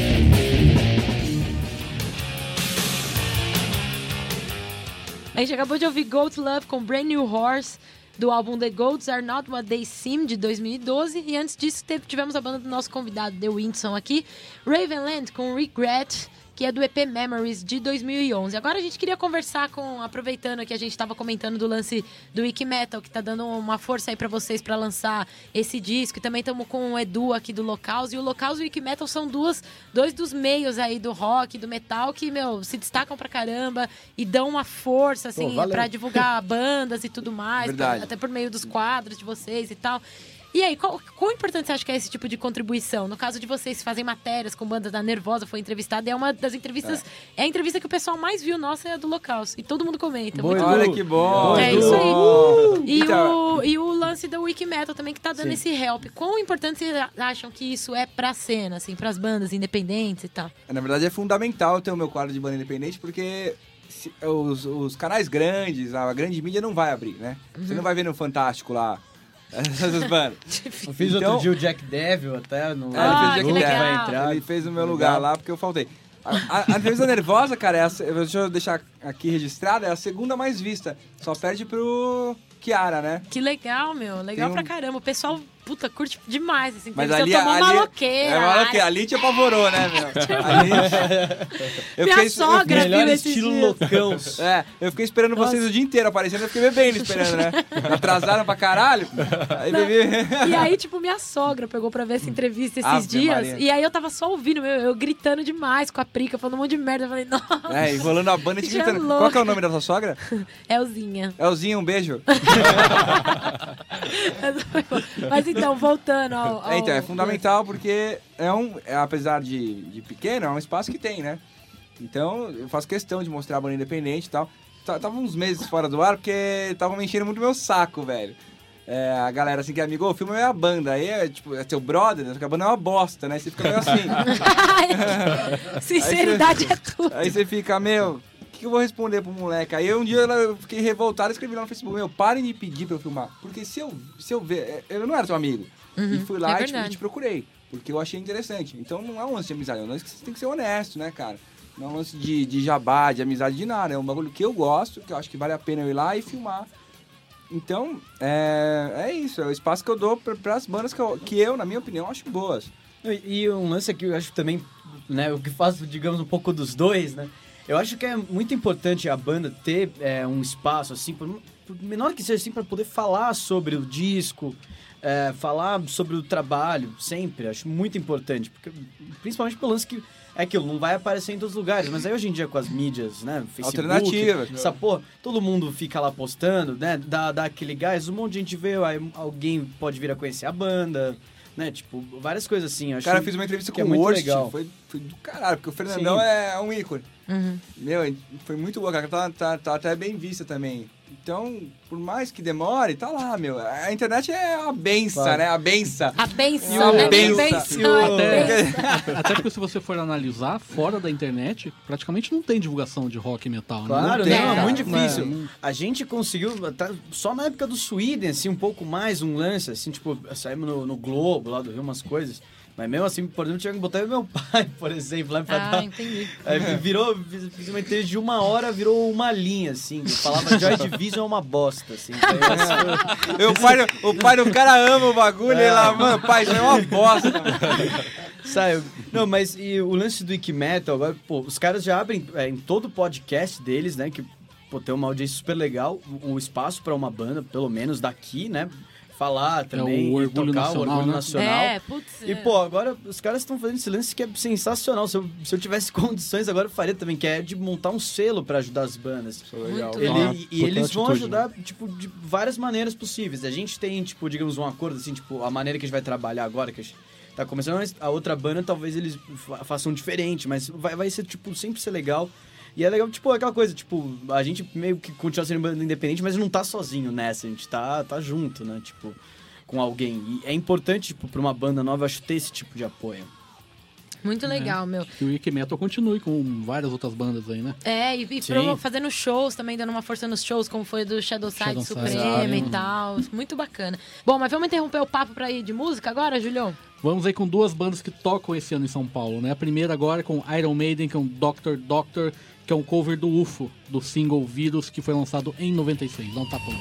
A gente acabou de ouvir Goat Love com Brand New Horse, do álbum The Goats Are Not What They Seem, de 2012. E antes disso, tivemos a banda do nosso convidado, The Windson, aqui. Ravenland com Regret, que é do EP Memories, de 2011. Agora a gente queria conversar com, aproveitando que a gente estava comentando do lance do Wiki Metal, que tá dando uma força aí pra vocês pra lançar esse disco. E também estamos com o Edu aqui do Locals. E o Locals e o Wiki Metal são duas, dois dos meios aí do rock, do metal, que, meu, se destacam pra caramba e dão uma força, assim, pra divulgar bandas e tudo mais. Pra- até por meio dos quadros de vocês e tal. E aí, qual, quão importante você acha que é esse tipo de contribuição? No caso de vocês fazem matérias com bandas da Nervosa, foi entrevistada, é uma das entrevistas. É. a entrevista que o pessoal mais viu nossa é a do Locals. E todo mundo comenta. Boa. Olha que bom. É isso aí. Uh! E, Então- o, e o lance da Wiki Metal também que tá dando Sim. esse help. Quão importante vocês acham que isso é pra cena, assim, pras bandas independentes e tal? Na verdade, é fundamental ter o meu quadro de banda independente, porque os, os canais grandes, a grande mídia não vai abrir, né? Você não vai ver no Fantástico lá. Eu fiz Então- outro dia o Jack Devil até no Ah, ele fez o Jack. Devil. vai entrar. Ele fez o meu Legal. lugar lá porque eu faltei. A, a, entrevista nervosa, cara, é a, deixa eu deixar aqui registrada, é a segunda mais vista. Só perde pro Kiara, né? Que legal, meu. Legal Tem um- pra caramba. O pessoal, puta, curte demais essa Mas ali, eu tomo ali, maloqueira. é maloqueira. Ali te apavorou, né, meu? [laughs] Ali, eu Minha fiquei- sogra eu viu Melhor estilo dias. loucão. É, eu fiquei esperando vocês o dia inteiro aparecendo, eu fiquei bebendo esperando, né? [laughs] Atrasaram pra caralho. Aí bebi. E aí, tipo, minha sogra pegou pra ver essa entrevista esses Ave dias. Maria. E aí eu tava só ouvindo, eu, eu gritando demais com a prica, falando um monte de merda. Eu falei, nossa, É, enrolando a banda e te Já gritando. louco. Qual que é o nome da sua sogra? [laughs] Elzinha. Elzinha, um beijo. Mas então, voltando ao. ao É, então, é fundamental porque é um, é, apesar de, de pequeno, é um espaço que tem, né? Então, eu faço questão de mostrar a banda independente e tal. Tá- Tava uns meses fora do ar porque tava me enchendo muito meu saco, velho. É, a galera assim que é amigo, o filme é a banda. Aí é tipo, é teu brother, né? Só que a banda é uma bosta, né? Você fica meio assim. [laughs] Sinceridade é tudo. Aí você fica, meu, que, que eu vou responder pro moleque? Aí um dia eu fiquei revoltado e escrevi lá no Facebook, meu, parem de pedir pra eu filmar. Porque se eu, se eu ver, é, eu não era teu amigo. e fui lá é e, te, e te procurei. Porque eu achei interessante. Então não é um lance de amizade, é um lance que você tem que ser honesto, né, cara? Não é um lance de, de jabá, de amizade, de nada. É um bagulho que eu gosto, que eu acho que vale a pena eu ir lá e filmar. Então, é, é isso. É o espaço que eu dou para as bandas que eu, que eu, na minha opinião, acho boas. E e um lance aqui, eu acho também, né, o que faz, digamos, um pouco dos dois, né? Eu acho que é muito importante a banda ter é, um espaço, assim, por, por menor que seja, assim, para poder falar sobre o disco, é, falar sobre o trabalho, sempre, acho muito importante. Porque, principalmente pelo lance que é aquilo, não vai aparecer em todos os lugares. Mas aí hoje em dia com as mídias, né? Facebook, Alternativas. Essa porra, todo mundo fica lá postando, né? Dá, dá aquele gás, um monte de gente vê, aí alguém pode vir a conhecer a banda, né? Tipo, várias coisas assim. O Acho cara fez uma entrevista que com é o Worst, legal. foi, foi do caralho, porque o Fernandão Sim. é um ícone. Uhum. Meu, foi muito boa, cara. Tá, tá, tá até bem vista também. Então, por mais que demore, tá lá, meu. A internet é a benção, Claro. né? A benção. A benção, o né? benção. benção, o- benção. [laughs] Até porque se você for analisar, fora da internet, praticamente não tem divulgação de rock e metal, né? Claro, tem, não, é muito difícil. Não. A gente conseguiu, até- só na época do Sweden, assim, um pouco mais um lance, assim, tipo, saímos no, no Globo, lá do Rio, umas coisas. Mas mesmo assim, por exemplo, tinha que botar meu pai, [laughs] por exemplo, lá pra Ah, dar... entendi. Aí virou, fiz uma entrevista de uma hora, virou uma linha, assim. Eu falava Joy [laughs] Division é uma bosta, assim. [laughs] Eu- o, pai, do- o pai do cara ama o bagulho e ele lá, mano, pai, isso é uma bosta. Saiu. Não, mas e o lance do Ike Metal, agora, pô, os caras já abrem é, em todo o podcast deles, né? Que pô, tem uma audiência super legal, um um espaço pra uma banda, pelo menos daqui, né? Falar também, É o e Orgulho tocar o Nacional, Orgulho né? Nacional. É, putz. E, é. pô, agora os caras estão fazendo esse lance que é sensacional. Se eu, se eu tivesse [laughs] condições, agora eu faria também, que é de montar um selo pra ajudar as bandas. Isso é legal. Ele- legal. e eles vão atitude, né? ajudar, tipo, de várias maneiras possíveis. A gente tem, tipo, digamos, um acordo, assim, tipo, a maneira que a gente vai trabalhar agora, que a gente tá começando, mas a outra banda talvez eles fa- façam diferente, mas vai, vai ser, tipo, sempre ser legal. E é legal, tipo, aquela coisa, tipo, a gente meio que continua sendo banda independente, mas não tá sozinho nessa, a gente tá, tá junto, né, tipo, com alguém. E é importante, tipo, pra uma banda nova, acho, ter esse tipo de apoio. Muito legal, meu. Que o Ike Metal continue com várias outras bandas aí, né? É, e, e fazendo shows também, dando uma força nos shows, como foi do Shadow Side Shadow Side, Suprema e tal. Muito bacana. Bom, mas vamos interromper o papo pra ir de música agora, Julião? Vamos aí com duas bandas que tocam esse ano em São Paulo, né? A primeira agora é com Iron Maiden, que é um Doctor Doctor, que é um cover do UFO, do single Vírus, que foi lançado em 96. Dá um tapão.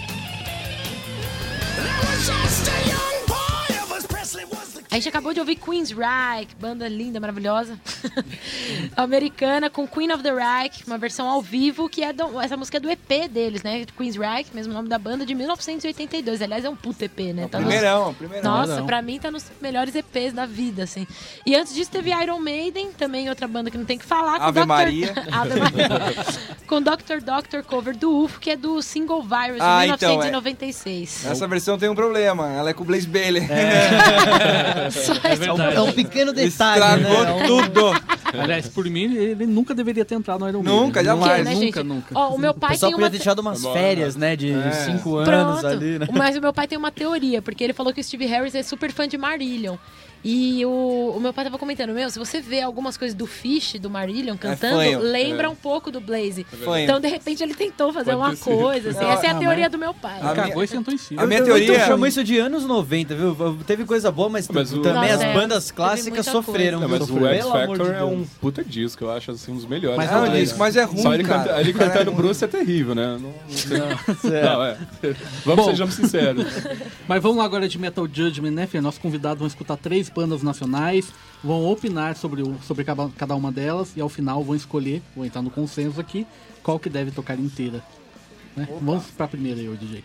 A gente acabou de ouvir Queen's Reich, banda linda, maravilhosa. [laughs] Americana, com Queen of the Reich, uma versão ao vivo, que é do- essa música é do EP deles, né? Queen's Reich, mesmo nome da banda, de 1982. Aliás, é um puto EP, né? Tá nos- Primeirão, primeirão. Nossa, Primeirão. pra mim tá nos melhores EPs da vida, assim. E antes disso teve Iron Maiden, também outra banda que não tem que falar. com Ave Dr. Maria. [laughs] Ave Maria. com Dr. Doctor cover do UFO, que é do Single Virus, Ah, de então, é. 1996. Essa versão tem um problema, ela é com o Blaze Bailey. [laughs] Só essa- É um pequeno detalhe, Estragou né? É tudo. Aliás, por mim, ele nunca deveria ter entrado no Iron Maiden. Nunca, jamais. né, Nunca, gente? nunca. Ó, o meu pai pessoal tem uma... ter tirado umas férias, né, de É. cinco anos Pronto. ali, né? Mas o meu pai tem uma teoria, porque ele falou que o Steve Harris é super fã de Marillion. E o, o meu pai tava comentando, meu, se você vê algumas coisas do Fish, do Marillion, cantando, fanho. lembra É. um pouco do Blaze. Fanho. Então, de repente, ele tentou fazer Pode uma coisa. assim. Não, Essa é a não, teoria mas- do meu pai. A Cagou e sentou em cima. a minha Eu- teoria- Eu chamo isso de anos 90, viu? Teve coisa boa, mas, Mas o- também Nossa, as é. bandas clássicas sofreram. Não, mas o Sofreram, X pelo amor Factor de é um puta disco, eu acho assim, um dos melhores. Mas É disco, mas é ruim, Só ele, cara. canta, ele O é cantando. Bruce é terrível, né? Não, [laughs] é. Vamos, sejamos sinceros. [laughs] Mas vamos lá agora de Metal Judgment, né, Fê? Nossos convidados vão escutar três bandas nacionais, vão opinar sobre, o, sobre cada, uma delas e ao final vão escolher, vão entrar no consenso aqui, qual que deve tocar inteira. Né? Vamos pra primeira aí, DJ.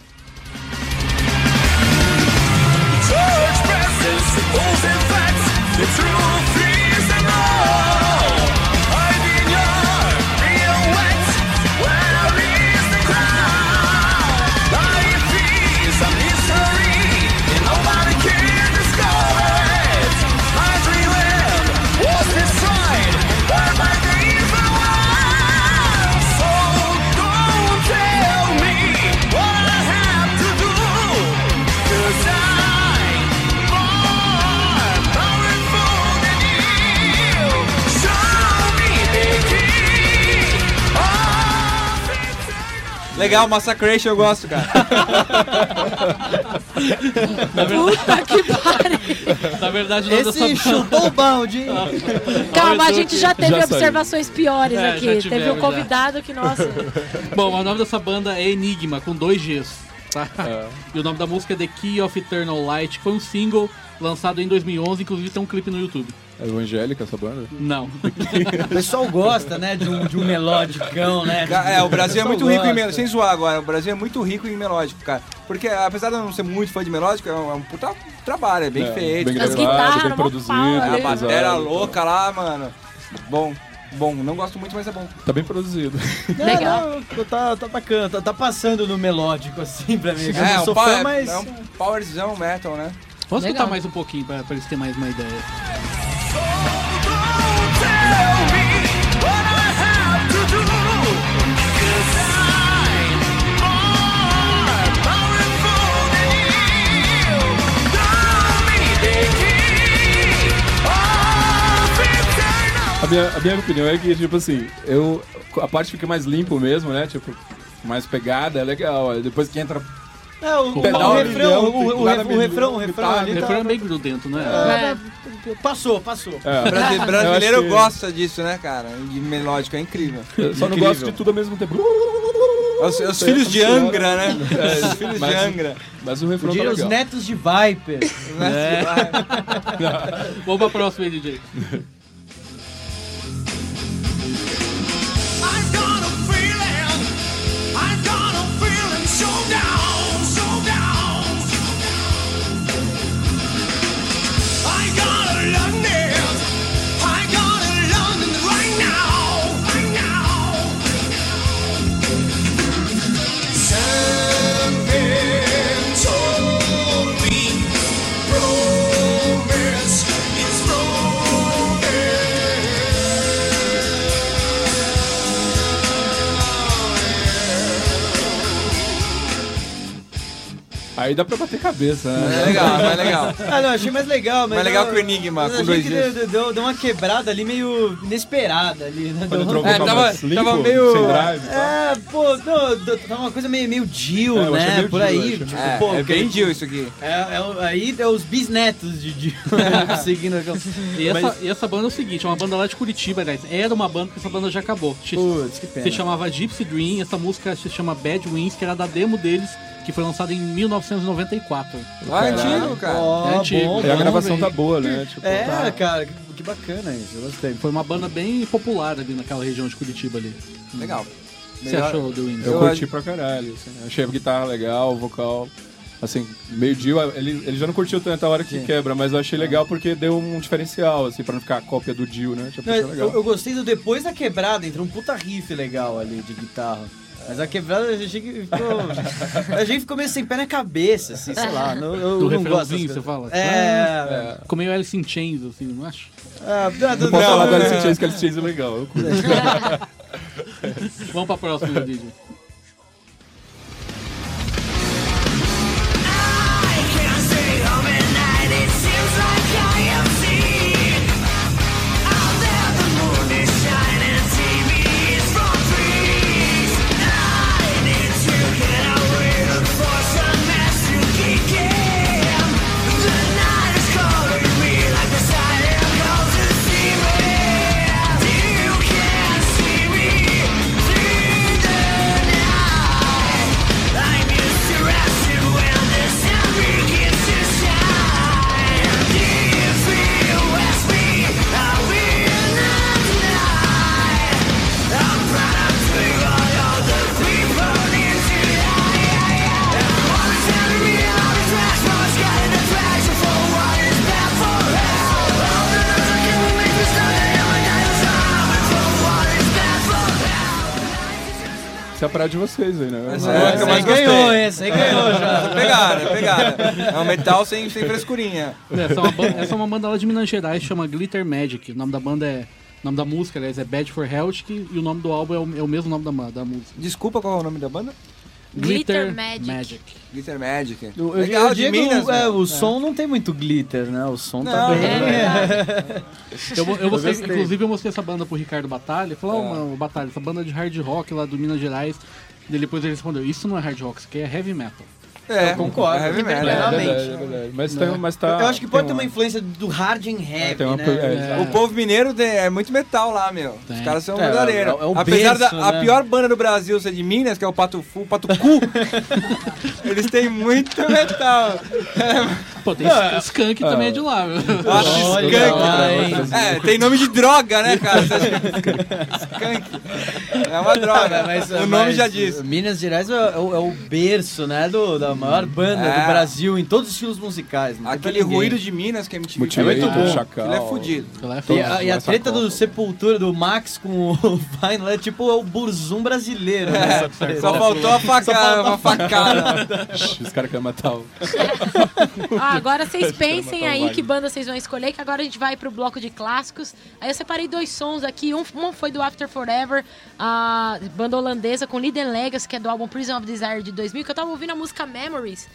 Legal, Massacration eu gosto, cara. Puta que pariu! Na verdade, o nome Esse dessa chutou o balde, hein? Calma, a eu gente já teve Já saiu. observações piores É, aqui. já teve um convidado que, nossa. Bom, o nome dessa banda é Enigma, com dois Gs. Tá? É. E o nome da música é The Key of Eternal Light, que foi um single lançado em 2011, inclusive tem um clipe no YouTube. É evangélica essa banda? Não. [laughs] O pessoal gosta, né, de um, de um melodicão, né? É, o Brasil é pessoal muito rico em melódico. Sem zoar agora, o Brasil é muito rico em melódico, cara. Porque apesar de eu não ser muito fã de melódico, é um, é um puta trabalho, é bem É, feito. Bem As gravado, guitarras, bem produzido. pau, A né? batera louca lá, mano. Bom, bom, não gosto muito, mas é bom. Tá bem produzido. [laughs] Não, Legal. não, tá, tá bacana, tá, tá passando no melódico assim pra mim. É, um power, fã, mas. é um powerzão metal, né? Vamos Legal. escutar mais um pouquinho pra, pra eles terem mais uma ideia. A minha, a minha opinião é que, tipo assim, eu, a parte fica mais limpo mesmo, né? Tipo, mais pegada, é legal. Depois que entra. É, o, o, Pedal o refrão, o, o, o, na o refrão, o refrão tá, ali O tá, refrão é bem grudento, né? É. Passou, passou. É, Brasi- [laughs] brasileiro que- gosta disso, né, cara? De melódico, é incrível. eu só não Incrível. gosto de tudo ao mesmo tempo. Os, os filhos de Angra, né? Os filhos de Mas- Angra. Mas o refrão tá os legal. netos de Viper. [laughs] Vamos pra próxima aí, DJ. [laughs] Aí dá pra bater cabeça, É né? legal, é legal. Ah, não, achei mais legal. Mas Mais legal eu- que o Enigma, com achei dois que dias. deu, deu, deu uma quebrada ali meio inesperada ali, né? Quando Deu- É, tava- mais limpo, tava meio- Sem drive. É, pô, não, tava uma coisa meio, meio Jill, É, né? meio Por Jill, aí. Tipo, É, pô, é bem que- Jill isso aqui. É, é o- aí é os bisnetos de Jill [laughs] seguindo aquela. E essa, Mas- e essa banda é o seguinte, é uma banda lá de Curitiba, aliás. Era uma banda que essa banda já acabou. Putz, que pena. Se chamava Gypsy Dream, essa música se chama Bad Wings, que era da demo deles, que foi lançada em 1994. Ah, é antigo, cara. Ó, É antigo. bom, E a gravação tá boa, né? Tipo, É, tá- cara, que, que bacana isso, eu gostei. Foi uma banda bem popular ali naquela região de Curitiba ali. Legal. O que você Melhor- achou do Wings? Eu Eu curti acho- pra caralho. Assim. Achei a guitarra legal, o vocal. Assim, meio Dio, ele, ele já não curtiu tanto a hora que Sim. quebra, mas eu achei legal porque deu um difereau, assim, pra não ficar a cópia do Dio, né? Não, eu, eu gostei do depois da quebrada, entrou um puta riff legal ali de guitarra. Mas a quebrada achei que ficou. [laughs] a gente ficou meio sem pé na cabeça, assim, sei lá. Não, eu Do não gosto refrãozinho, você fala? coisas. É. Ficou meio Alice in Chains, assim, não acho? Ah, não, Não posso falar do Alice in Chains, que Alice in Chains é legal. [laughs] Vamos pra próxima, DJ. Praia de vocês aí, né? Essa Ah, é aí ganhou? Esse aí ganhou já. Pegada, pegada. É um metal sem, sem frescurinha. Essa é, uma banda, essa é uma banda lá de Minas Gerais, chama Glitter Magic. O nome da banda é. O nome da música, aliás, é Bad for Health, e o nome do álbum é o, é o mesmo nome da, da música. Desculpa qual é o nome da banda? Glitter Magic. Glitter Magic. Eu, eu, Legal, eu de digo, Minas. é, meu. o som não tem muito glitter, né? O som tá Não, bem. É, Eu, eu mostrei, gostei. inclusive, eu mostrei essa banda pro Ricardo Batalha. Ó, mano, Batalha, essa banda de hard rock lá do Minas Gerais. E depois ele respondeu: Isso não é hard rock, isso aqui é heavy metal. É, Eu concordo. é heavy metal. É verdade, é verdade. Mas, tem, mas tá. eu acho que pode ter uma influência do hard and heavy, tem uma- né? é, O povo mineiro tem- é muito metal lá, meu. Os caras são É, verdadeiros. é o Apesar berço, da a né? pior banda do Brasil ser de Minas, que é o Pato Fu, Pato Cu, [laughs] eles têm muito metal. Pô, tem esse Skunk também é de lá, meu. Acho skunk. lá? É, tem nome de droga, né, cara? [laughs] Skunk. É uma droga. Mas, o nome mas já diz. Minas Gerais é, o- é o berço, né, do, da maior banda É. do Brasil em todos os estilos musicais. Aquele ruído de Minas que a MTV fez, muito bom. Chacal. Ele é fudido. Lá é E a, e a treta do Sepultura, do Max com o [laughs] Vine, é tipo é o Burzum brasileiro. né, treta. Só faltou a facada, uma facada. Os caras querem matar o. [laughs] Ah, agora vocês pensem aí que banda vocês vão escolher, que agora a gente vai pro bloco de clássicos. Aí eu separei dois sons aqui. Um, um foi do After Forever, a banda holandesa com Lead and Legacy, que é do álbum Prison of Desire de 2000, que eu tava ouvindo a música Memories.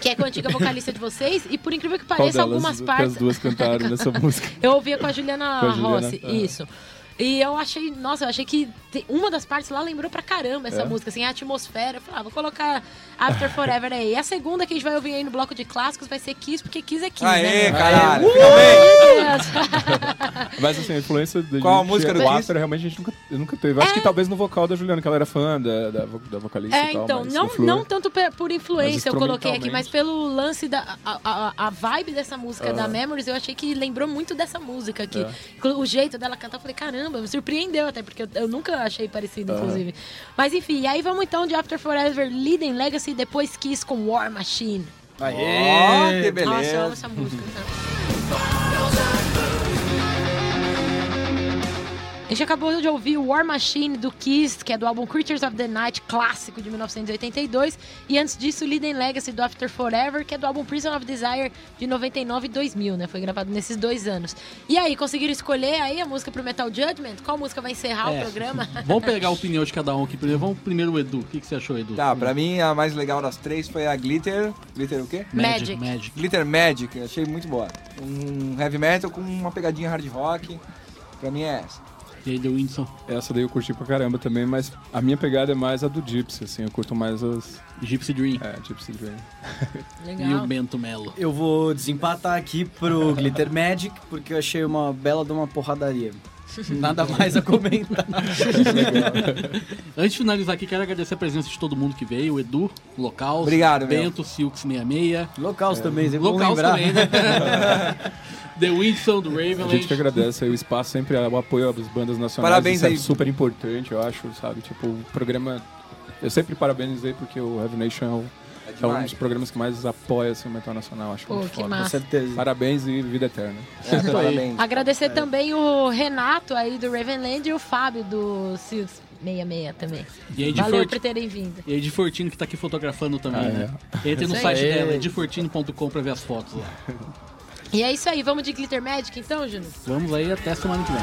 Que é com a antiga [laughs] vocalista de vocês, e por incrível que pareça, algumas partes. as duas cantaram nessa [laughs] música? Eu ouvia com a Juliana, Com a Juliana, Rossi, aham. isso. E eu achei, nossa, eu achei que uma das partes lá lembrou pra caramba essa É? música, assim, a atmosfera. Eu falei, ah, vou colocar After Forever aí. E a segunda que a gente vai ouvir aí no bloco de clássicos vai ser Kiss, porque Kiss é Kiss, Aê, né? caralho. Uh, Finalmente. [laughs] Mas assim, a influência da Qual a música do Kiss? After, realmente a gente nunca, nunca teve. Acho que talvez no vocal da Juliana, que ela era fã da, da, da vocalista É, e tal. então, não, não tanto por influência eu coloquei aqui, mas pelo lance da a, a, a vibe dessa música da Memories, eu achei que lembrou muito dessa música aqui. É. O jeito dela cantar, eu falei, caramba, me surpreendeu até, porque eu, eu nunca achei parecido, inclusive. Mas enfim, e aí vamos então de After Forever, Leading Legacy, depois Kiss com War Machine. Ó, que Nossa, eu amo beleza. essa música. [laughs] gente acabou de ouvir War Machine do Kiss, que é do álbum Creatures of the Night, clássico de 1982. E antes disso, Leading Legacy do After Forever, que é do álbum Prison of Desire de 99 e 2000, né? Foi gravado nesses dois anos. E aí, conseguiram escolher aí a música pro Metal Judgment? Qual música vai encerrar É. o programa? [laughs] Vamos pegar a opinião de cada um aqui primeiro. Vamos primeiro o Edu. O que, que você achou, Edu? Tá, pra mim a mais legal das três foi a Glitter. Glitter o quê? Magic. Magic. Glitter Magic, eu achei muito boa. Um heavy metal com uma pegadinha hard rock. Pra mim é essa. E aí, The Winson. Essa daí eu curti pra caramba também, mas a minha pegada é mais a do Gypsy, assim. Eu curto mais as. Gypsy Dream. É, Gypsy Dream. [laughs] E o Legal. Bento Melo. Eu vou desempatar aqui pro Glitter Magic, porque eu achei uma bela de uma porradaria. [laughs] Nada mais a comentar. [laughs] Antes de finalizar aqui, quero agradecer a presença de todo mundo que veio. O Edu, Local, Obrigado. Bento, Silks66. Locals também, sempre bom Locals lembrar. também, né? [laughs] The Winson, do A gente que agradece aí o espaço, sempre o apoio às bandas nacionais. Parabéns isso é aí. super importante, eu acho, sabe? Tipo, o programa. Eu sempre parabenizei porque o Heavy Nation é, o- É é um dos programas que mais apoia assim, o metal nacional. Acho Pô, muito que foda. Com massa. certeza. Parabéns e vida eterna. É, parabéns. Agradecer também o Renato aí do Ravenland e o Fábio do Silks 66 também. E aí, de Valeu Forti- por terem vindo. E aí, de Fortino, que tá aqui fotografando também, Ah, né? Entre no site dela, edifortino.com, pra ver as fotos lá. E é isso aí, vamos de Glitter Magic então, Júnior? Vamos aí até semana que vem.